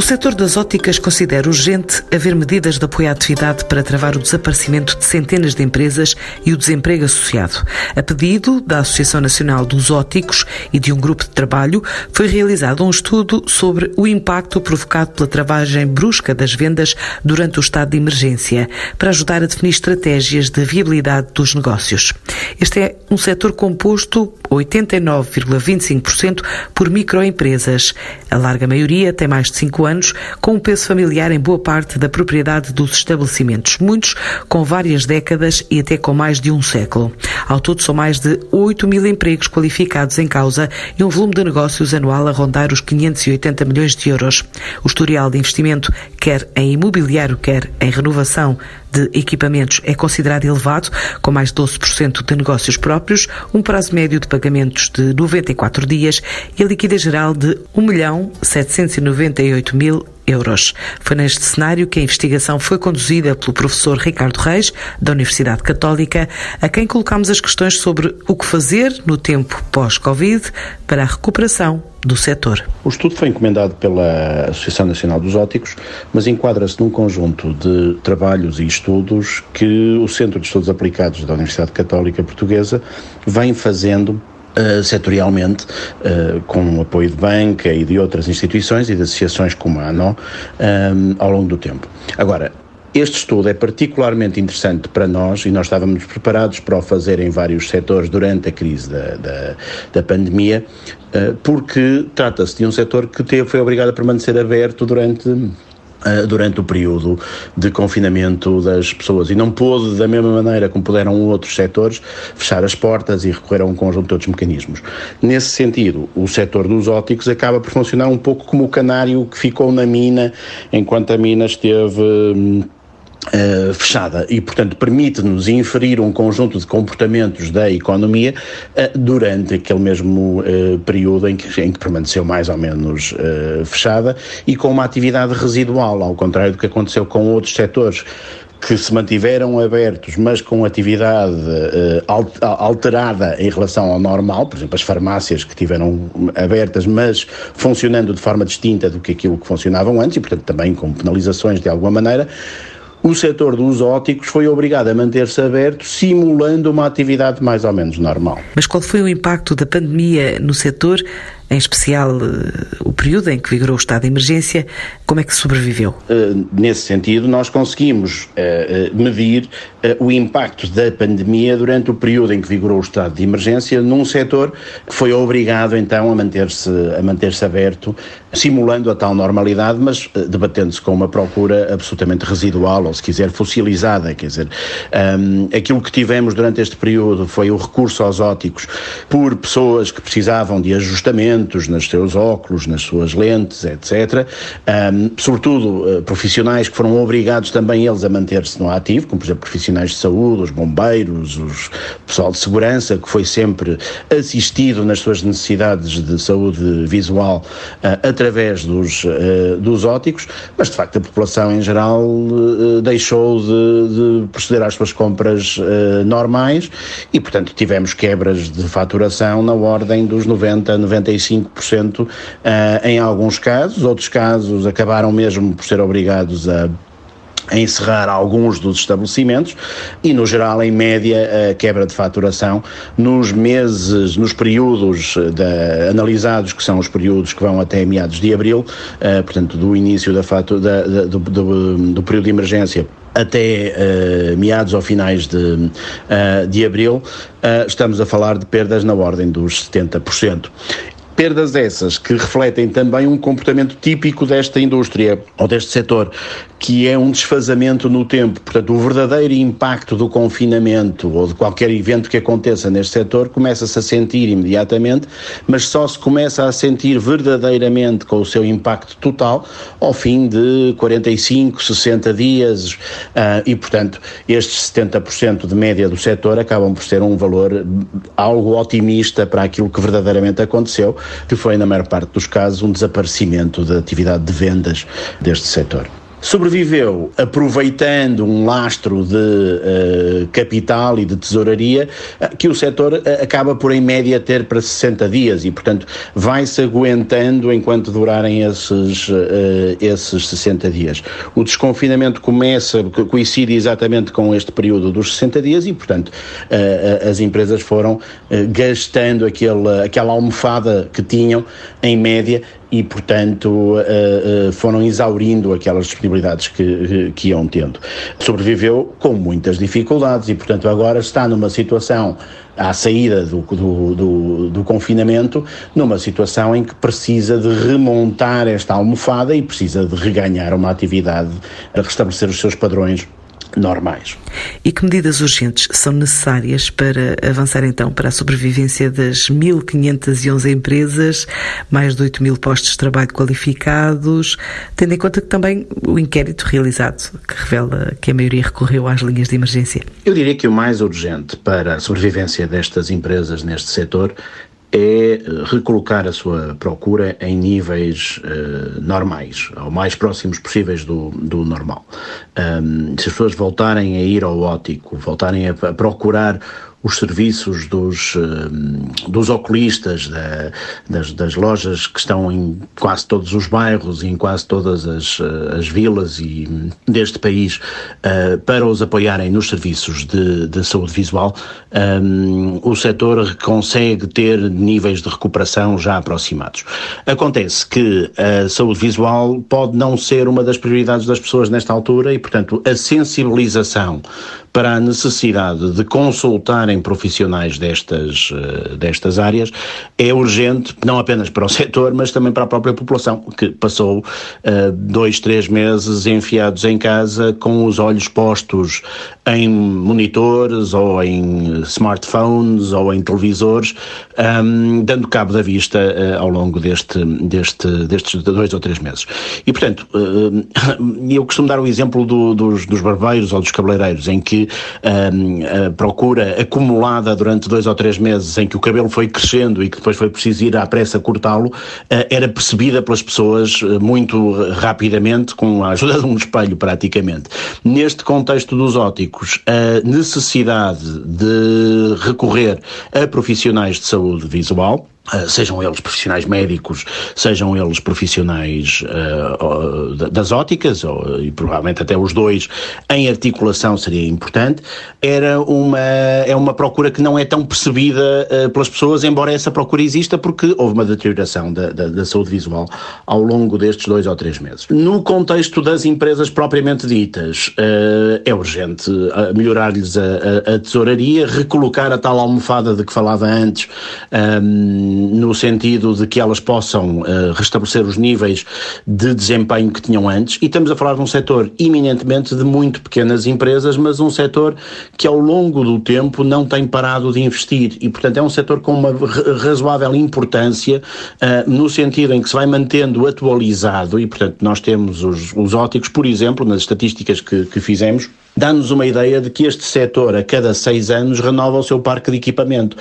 O setor das óticas considera urgente haver medidas de apoio à atividade para travar o desaparecimento de centenas de empresas e o desemprego associado. A pedido da Associação Nacional dos Óticos e de um grupo de trabalho, foi realizado um estudo sobre o impacto provocado pela travagem brusca das vendas durante o estado de emergência, para ajudar a definir estratégias de viabilidade dos negócios. Este é um setor composto 89,25% por microempresas. A larga maioria tem mais de 5 anos, com um peso familiar em boa parte da propriedade dos estabelecimentos, muitos com várias décadas e até com mais de um século. Ao todo, são mais de 8 mil empregos qualificados em causa e um volume de negócios anual a rondar os 580 milhões de euros. O historial de investimento, quer em imobiliário, quer em renovação de equipamentos, é considerado elevado, com mais de 12% de negócios próprios, um prazo médio de pagamentos de 94 dias e a liquidez geral de 1 milhão 798 mil euros. Foi neste cenário que a investigação foi conduzida pelo professor Ricardo Reis, da Universidade Católica, a quem colocamos as questões sobre o que fazer no tempo pós-Covid para a recuperação do setor. O estudo foi encomendado pela Associação Nacional dos Óticos, mas enquadra-se num conjunto de trabalhos e estudos que o Centro de Estudos Aplicados da Universidade Católica Portuguesa vem fazendo Uh, setorialmente, uh, com o apoio de banca e de outras instituições e de associações como a ANO, eh, ao longo do tempo. Agora, este estudo é particularmente interessante para nós e nós estávamos preparados para o fazer em vários setores durante a crise da, da, da pandemia, uh, porque trata-se de um setor que teve, foi obrigado a permanecer aberto durante eh, durante o período de confinamento das pessoas e não pôde, da mesma maneira como puderam outros setores, fechar as portas e recorrer a um conjunto de outros mecanismos. Nesse sentido, o setor dos óticos acaba por funcionar um pouco como o canário que ficou na mina enquanto a mina esteve hum, Uh, fechada. E, portanto, permite-nos inferir um conjunto de comportamentos da economia uh, durante aquele mesmo uh, período em que, em que, permaneceu mais ou menos fechada e com uma atividade residual, ao contrário do que aconteceu com outros setores que se mantiveram abertos, mas com atividade alterada em relação ao normal, por exemplo, as farmácias que tiveram abertas, mas funcionando de forma distinta do que aquilo que funcionavam antes e, portanto, também com penalizações de alguma maneira o setor dos óticos foi obrigado a manter-se aberto, simulando uma atividade mais ou menos normal. Mas qual foi o impacto da pandemia no setor? Em especial eh, o período em que vigorou o estado de emergência, como é que sobreviveu? Uh, nesse sentido, nós conseguimos uh, medir o impacto da pandemia durante o período em que vigorou o estado de emergência num setor que foi obrigado então a manter-se a manter-se aberto, simulando a tal normalidade, mas debatendo-se com uma procura absolutamente residual, ou se quiser fossilizada, quer dizer, um, aquilo que tivemos durante este período foi o recurso aos óticos por pessoas que precisavam de ajustamento nos seus óculos, nas suas lentes, etc. Um, sobretudo uh, profissionais que foram obrigados também eles a manter-se no ativo, como por exemplo profissionais de saúde, os bombeiros, os pessoal de segurança, que foi sempre assistido nas suas necessidades de saúde visual uh, através dos, uh, dos óticos, mas de facto a população em geral deixou de, de, proceder às suas compras normais e portanto tivemos quebras de faturação na ordem dos 90, 95 25% uh, em alguns casos, outros casos acabaram mesmo por ser obrigados a a encerrar alguns dos estabelecimentos e, no geral, em média, a quebra de faturação nos meses, nos períodos da, analisados, que são os períodos que vão até meados de abril, uh, portanto, do início da da, da, do, do, do, período de emergência até uh, meados ou finais de, uh, de abril, uh, estamos a falar de perdas na ordem dos 70%. Perdas essas que refletem também um comportamento típico desta indústria ou deste setor, que é um desfazamento no tempo. Portanto, o verdadeiro impacto do confinamento ou de qualquer evento que aconteça neste setor começa-se a sentir imediatamente, mas só se começa a sentir verdadeiramente com o seu impacto total ao fim de 45, 60 dias. Uh, e, portanto, estes 70% de média do setor acabam por ser um valor algo otimista para aquilo que verdadeiramente aconteceu, que foi, na maior parte dos casos, um desaparecimento da atividade de vendas deste setor. Sobreviveu aproveitando um lastro de uh, capital e de tesouraria uh, que o setor uh, acaba por em média ter para 60 dias e portanto vai-se aguentando enquanto durarem esses, esses 60 dias. O desconfinamento começa, coincide exatamente com este período dos 60 dias e portanto as empresas foram gastando aquele, aquela almofada que tinham em média e, portanto, uh, uh, foram exaurindo aquelas disponibilidades que, que iam tendo. Sobreviveu com muitas dificuldades e, portanto, agora está numa situação à saída do, do, do, do, confinamento, numa situação em que precisa de remontar esta almofada e precisa de reganhar uma atividade, restabelecer os seus padrões normais. E que medidas urgentes são necessárias para avançar então para a sobrevivência das 1.511 empresas, mais de 8 mil postos de trabalho qualificados, tendo em conta que também o inquérito realizado, que revela que a maioria recorreu às linhas de emergência? Eu diria que o mais urgente para a sobrevivência destas empresas neste setor é eh, recolocar a sua procura em níveis uh, normais, ou mais próximos possíveis do, do normal. Um, se as pessoas voltarem a ir ao ótico, voltarem a, a procurar os serviços dos, eh, dos oculistas, da, das, das, lojas que estão em quase todos os bairros e em quase todas as, eh, as vilas e deste país uh, para os apoiarem nos serviços de, de saúde visual, um, o setor consegue ter níveis de recuperação já aproximados. Acontece que a saúde visual pode não ser uma das prioridades das pessoas nesta altura e, portanto, a sensibilização para a necessidade de consultarem profissionais destas, eh, destas áreas é urgente, não apenas para o setor, mas também para a própria população, que passou uh, dois, três meses enfiados em casa com os olhos postos em monitores ou em smartphones ou em televisores, um, dando cabo da vista uh, ao longo deste, deste, destes dois ou três meses. E, portanto, uh, eu costumo dar o exemplo do, dos, dos barbeiros ou dos cabeleireiros, em que um, a procura acumulada durante dois ou três meses, em que o cabelo foi crescendo e que depois foi preciso ir à pressa cortá-lo, uh, era percebida pelas pessoas muito rapidamente, com a ajuda de um espelho praticamente. Neste contexto dos óticos, a necessidade de recorrer a profissionais de saúde visual, sejam eles profissionais médicos, sejam eles profissionais uh, das óticas, ou, e provavelmente até os dois, em articulação seria importante, era uma, é uma procura que não é tão percebida uh, pelas pessoas, embora essa procura exista, porque houve uma deterioração da, da, da, saúde visual ao longo destes dois ou três meses. No contexto das empresas propriamente ditas, é urgente melhorar-lhes a, a, a, tesouraria, recolocar a tal almofada de que falava antes. Um, no sentido de que elas possam uh, restabelecer os níveis de desempenho que tinham antes. E estamos a falar de um setor eminentemente de muito pequenas empresas, mas um setor que ao longo do tempo não tem parado de investir. E, portanto, é um setor com uma razoável importância, uh, no sentido em que se vai mantendo atualizado. E, portanto, nós temos os, os óticos, por exemplo, nas estatísticas que, que fizemos dá-nos uma ideia de que este setor, a cada seis anos, renova o seu parque de equipamento,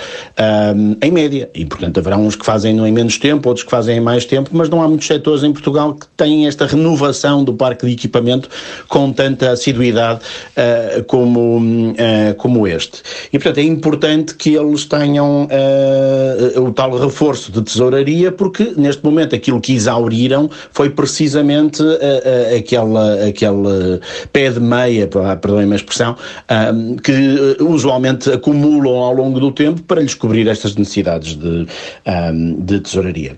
um, em média. E, portanto, haverá uns que fazem em menos tempo, outros que fazem em mais tempo, mas não há muitos setores em Portugal que têm esta renovação do parque de equipamento com tanta assiduidade uh, como, uh, como este. E, portanto, é importante que eles tenham uh, o tal reforço de tesouraria, porque, neste momento, aquilo que exauriram foi precisamente aquela, aquele pé de meia, para perdoem-me a expressão, que uh, usualmente acumulam ao longo do tempo para lhes cobrir estas necessidades de, de tesouraria.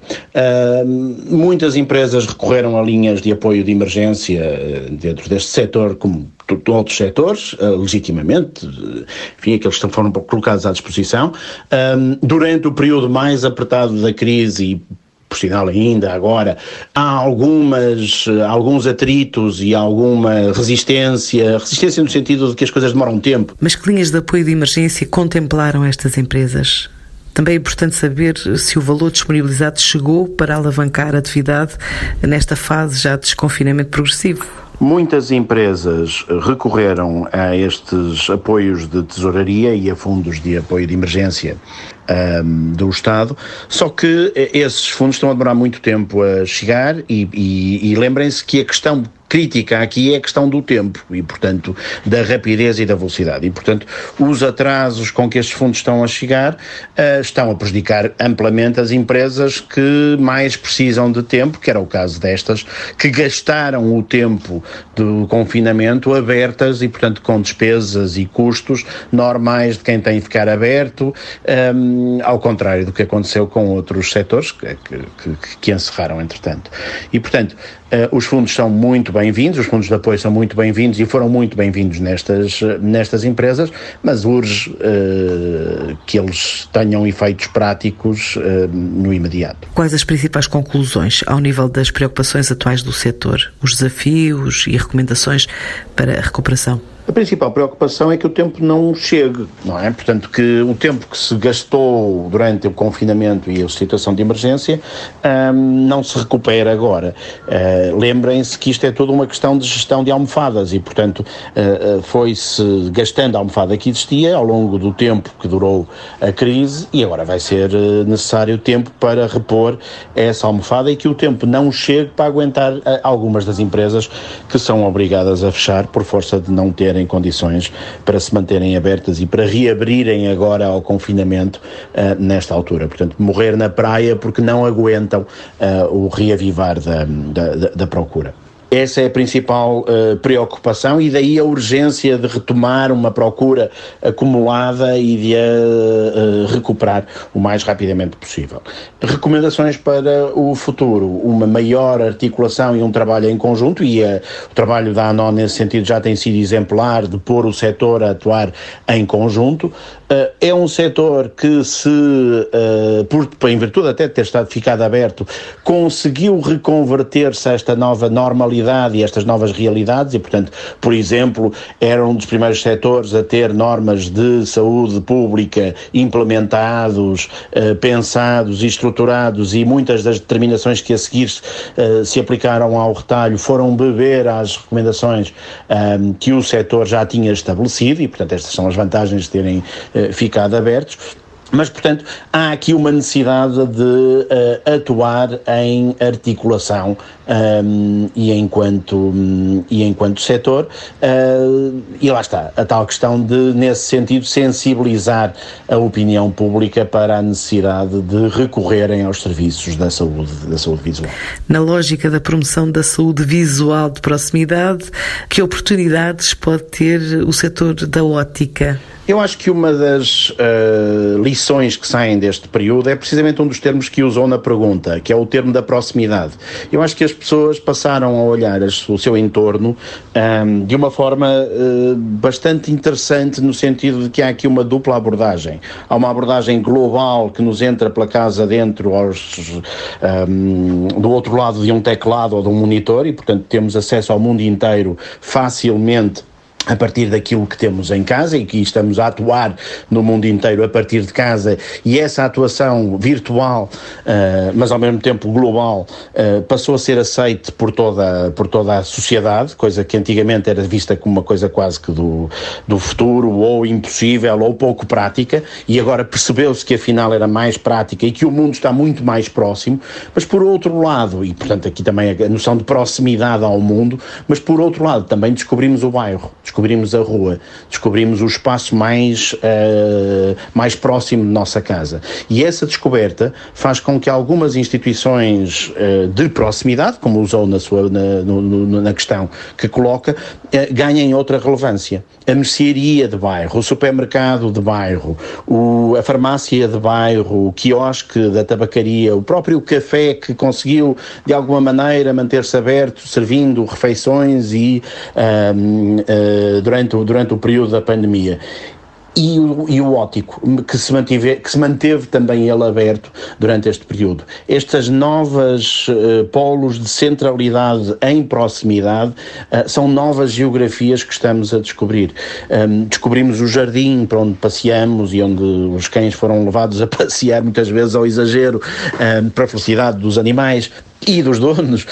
Muitas empresas recorreram a linhas de apoio de emergência uh, dentro deste setor, como outros setores, uh, legitimamente, enfim, aqueles que foram colocados à disposição. durante o período mais apertado da crise e por sinal ainda agora, há algumas, alguns atritos e alguma resistência, resistência no sentido de que as coisas demoram tempo. Mas que linhas de apoio de emergência contemplaram estas empresas? Também é importante saber se o valor disponibilizado chegou para alavancar a atividade nesta fase já de desconfinamento progressivo. Muitas empresas recorreram a estes apoios de tesouraria e a fundos de apoio de emergência um, do Estado, só que esses fundos estão a demorar muito tempo a chegar e, e, e lembrem-se que a questão crítica aqui é a questão do tempo e, portanto, da rapidez e da velocidade. E, portanto, os atrasos com que estes fundos estão a chegar uh, estão a prejudicar amplamente as empresas que mais precisam de tempo, que era o caso destas, que gastaram o tempo do confinamento abertas e, portanto, com despesas e custos normais de quem tem de ficar aberto, um, ao contrário do que aconteceu com outros setores que, que, que encerraram, entretanto. E, portanto, os fundos são muito bem-vindos, os fundos de apoio são muito bem-vindos e foram muito bem-vindos nestas, nestas empresas, mas urge uh, que eles tenham efeitos práticos no imediato. Quais as principais conclusões ao nível das preocupações atuais do setor? Os desafios e recomendações para a recuperação? A principal preocupação é que o tempo não chegue, não é? Portanto, que o tempo que se gastou durante o confinamento e a situação de emergência um, não se recupera agora. Uh, Lembrem-se que isto é toda uma questão de gestão de almofadas e, portanto, uh, foi-se gastando a almofada que existia ao longo do tempo que durou a crise e agora vai ser necessário tempo para repor essa almofada e que o tempo não chegue para aguentar algumas das empresas que são obrigadas a fechar por força de não ter terem condições para se manterem abertas e para reabrirem agora ao confinamento uh, nesta altura. Portanto, morrer na praia porque não aguentam uh, o reavivar da, da, da procura. Essa é a principal uh, preocupação e daí a urgência de retomar uma procura acumulada e de a uh, recuperar o mais rapidamente possível. Recomendações para o futuro: uma maior articulação e um trabalho em conjunto, e uh, o trabalho da ANON nesse sentido já tem sido exemplar de pôr o setor a atuar em conjunto. é um setor que, se, por, em virtude até de ter estado ficado aberto, conseguiu reconverter-se a esta nova normalidade e estas novas realidades e, portanto, por exemplo, era um dos primeiros setores a ter normas de saúde pública implementados, eh, pensados e estruturados e muitas das determinações que a seguir eh, se aplicaram ao retalho foram beber às recomendações eh, que o setor já tinha estabelecido e, portanto, estas são as vantagens de terem eh, ficado abertos. Mas, portanto, há aqui uma necessidade de uh, atuar em articulação um, e, enquanto, um, e enquanto setor, uh, e lá está, a tal questão de, nesse sentido, sensibilizar a opinião pública para a necessidade de recorrerem aos serviços da saúde, da saúde visual. Na lógica da promoção da saúde visual de proximidade, que oportunidades pode ter o setor da ótica? Eu acho que uma das uh, lições que saem deste período é precisamente um dos termos que usou na pergunta, que é o termo da proximidade. Eu acho que as pessoas passaram a olhar o seu entorno um, ehm, de uma forma uh, bastante interessante, no sentido de que há aqui uma dupla abordagem. Há uma abordagem global que nos entra pela casa dentro, aos, um, ehm, do outro lado de um teclado ou de um monitor, e portanto temos acesso ao mundo inteiro facilmente a partir daquilo que temos em casa e que estamos a atuar no mundo inteiro a partir de casa e essa atuação virtual, uh, mas ao mesmo tempo global, uh, passou a ser aceite por toda, por toda a sociedade, coisa que antigamente era vista como uma coisa quase que do, do futuro ou impossível ou pouco prática e agora percebeu-se que afinal era mais prática e que o mundo está muito mais próximo, mas por outro lado, e portanto aqui também a noção de proximidade ao mundo, mas por outro lado também descobrimos o bairro descobrimos a rua, descobrimos o espaço mais, uh, mais próximo de nossa casa. E essa descoberta faz com que algumas instituições uh, de proximidade, como usou na, sua, na, no, na questão que coloca, uh, ganhem outra relevância. A mercearia de bairro, o supermercado de bairro, o, a farmácia de bairro, o quiosque da tabacaria, o próprio café que conseguiu, de alguma maneira, manter-se aberto, servindo refeições e durante, durante o período da pandemia e o, e o ótico, que se, mantive, que se manteve também ele aberto durante este período. Estas novas uh, polos de centralidade em proximidade uh, são novas geografias que estamos a descobrir. Um, descobrimos o jardim para onde passeamos e onde os cães foram levados a passear, muitas vezes ao exagero, um, para a felicidade dos animais e dos donos,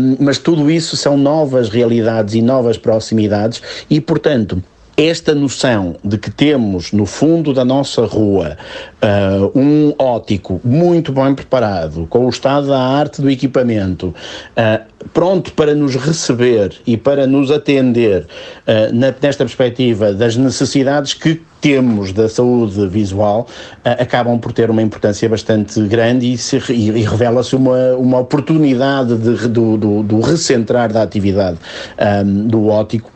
um, mas tudo isso são novas realidades e novas proximidades e, portanto, esta noção de que temos no fundo da nossa rua uh, um ótico muito bem preparado, com o estado da arte do equipamento, uh, pronto para nos receber e para nos atender uh, na, nesta perspectiva das necessidades que temos da saúde visual acabam por ter uma importância bastante grande e, e, e revela-se uma, uma oportunidade de, do, do, do recentrar da atividade um, do ótico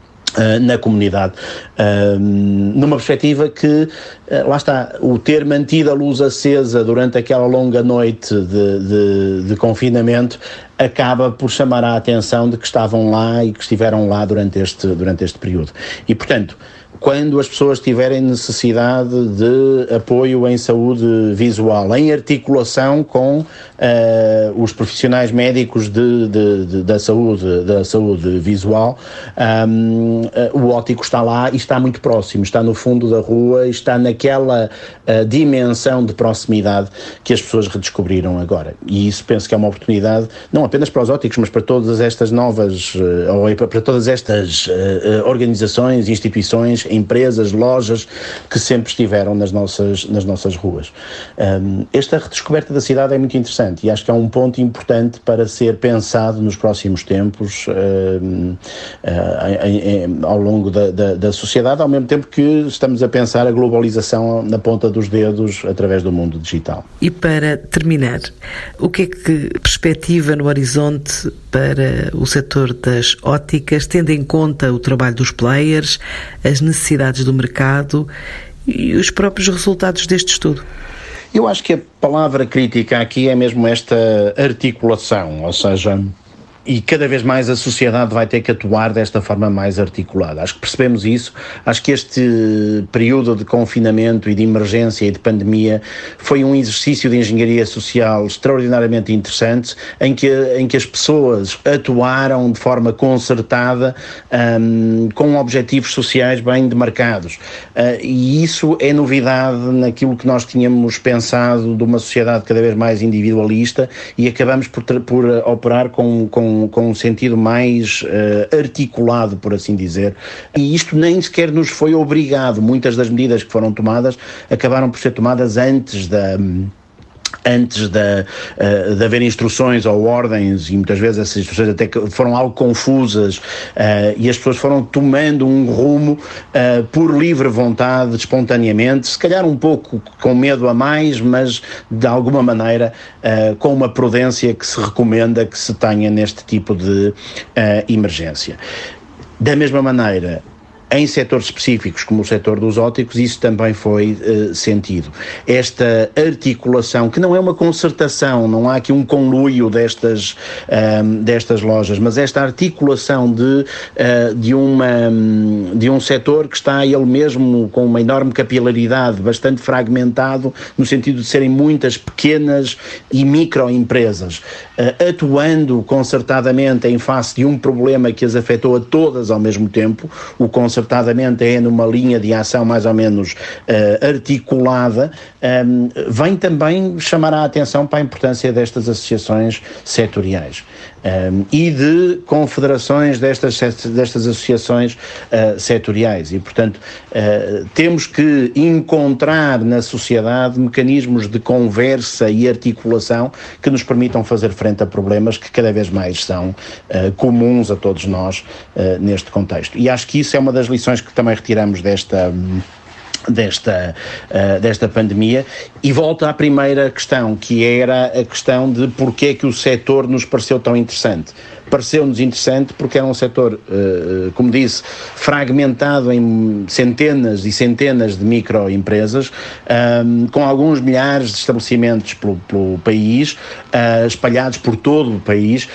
na comunidade, uh, numa perspectiva que, uh, lá está, o ter mantido a luz acesa durante aquela longa noite de, de, de, confinamento acaba por chamar a atenção de que estavam lá e que estiveram lá durante este, durante este período. E, portanto, quando as pessoas tiverem necessidade de apoio em saúde visual, em articulação com uh, os profissionais médicos de, de, de, da, saúde, da saúde visual, um, uh, eh, o ótico está lá e está muito próximo, está no fundo da rua, está naquela uh, dimensão de proximidade que as pessoas redescobriram agora. E isso penso que é uma oportunidade, não apenas para os óticos, mas para todas estas novas, ou para todas estas organizações, instituições, empresas, lojas que sempre estiveram nas nossas, nas nossas ruas. Um, esta redescoberta da cidade é muito interessante e acho que é um ponto importante para ser pensado nos próximos tempos um, uh, ao longo da, da, da, sociedade, ao mesmo tempo que estamos a pensar a globalização na ponta dos dedos através do mundo digital. E para terminar, o que é que perspectiva no horizonte para o setor das óticas, tendo em conta o trabalho dos players, as necessidades necessidades do mercado e os próprios resultados deste estudo? Eu acho que a palavra crítica aqui é mesmo esta articulação, ou seja, e cada vez mais a sociedade vai ter que atuar desta forma mais articulada. Acho que percebemos isso. Acho que este período de confinamento e de emergência e de pandemia foi um exercício de engenharia social extraordinariamente interessante, em que, em que as pessoas atuaram de forma concertada, um, com objetivos sociais bem demarcados. Uh, e isso é novidade naquilo que nós tínhamos pensado de uma sociedade cada vez mais individualista e acabamos por, por operar com, com com, um sentido mais uh, articulado, por assim dizer. E isto nem sequer nos foi obrigado. Muitas das medidas que foram tomadas acabaram por ser tomadas antes da antes de, uh, de haver instruções ou ordens, e muitas vezes essas instruções até foram algo confusas, uh, e as pessoas foram tomando um rumo uh, por livre vontade, espontaneamente, se calhar um pouco com medo a mais, mas de alguma maneira com uma prudência que se recomenda que se tenha neste tipo de emergência. Da mesma maneira, em setores específicos, como o setor dos óticos, isso também foi uh, sentido. Esta articulação, que não é uma concertação, não há aqui um conluio destas, ehm, destas lojas, mas esta articulação de, uh, de, uma, de um setor que está ele mesmo com uma enorme capilaridade, bastante fragmentado, no sentido de serem muitas pequenas e microempresas, uh, atuando concertadamente em face de um problema que as afetou a todas ao mesmo tempo, o concertadamente é numa linha de ação mais ou menos uh, articulada, um, ehm, vem também chamar a atenção para a importância destas associações setoriais um, ehm, e de confederações destas, destas associações uh, setoriais. E, portanto, uh, temos que encontrar na sociedade mecanismos de conversa e articulação que nos permitam fazer frente a problemas que cada vez mais são uh, comuns a todos nós neste contexto. E acho que isso é uma das lições que também retiramos desta desta, uh, desta pandemia. E volto à primeira questão, que era a questão de porque é que o setor nos pareceu tão interessante pareceu-nos interessante porque era um setor, uh, como disse, fragmentado em centenas e centenas de microempresas, um, com alguns milhares de estabelecimentos pelo, pelo país, uh, espalhados por todo o país,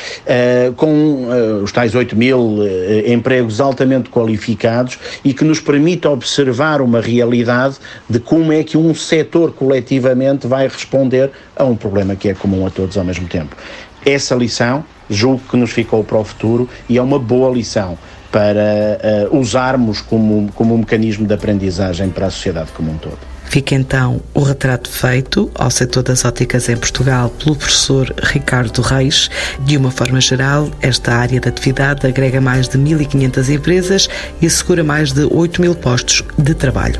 com os tais 8 mil empregos altamente qualificados e que nos permite observar uma realidade de como é que um setor coletivamente vai responder a um problema que é comum a todos ao mesmo tempo. Essa lição julgo que nos ficou para o futuro e é uma boa lição para uh, usarmos como, como um mecanismo de aprendizagem para a sociedade como um todo. Fica então o retrato feito ao setor das óticas em Portugal pelo professor Ricardo Reis. De uma forma geral, esta área de atividade agrega mais de 1.500 empresas e assegura mais de 8 mil postos de trabalho.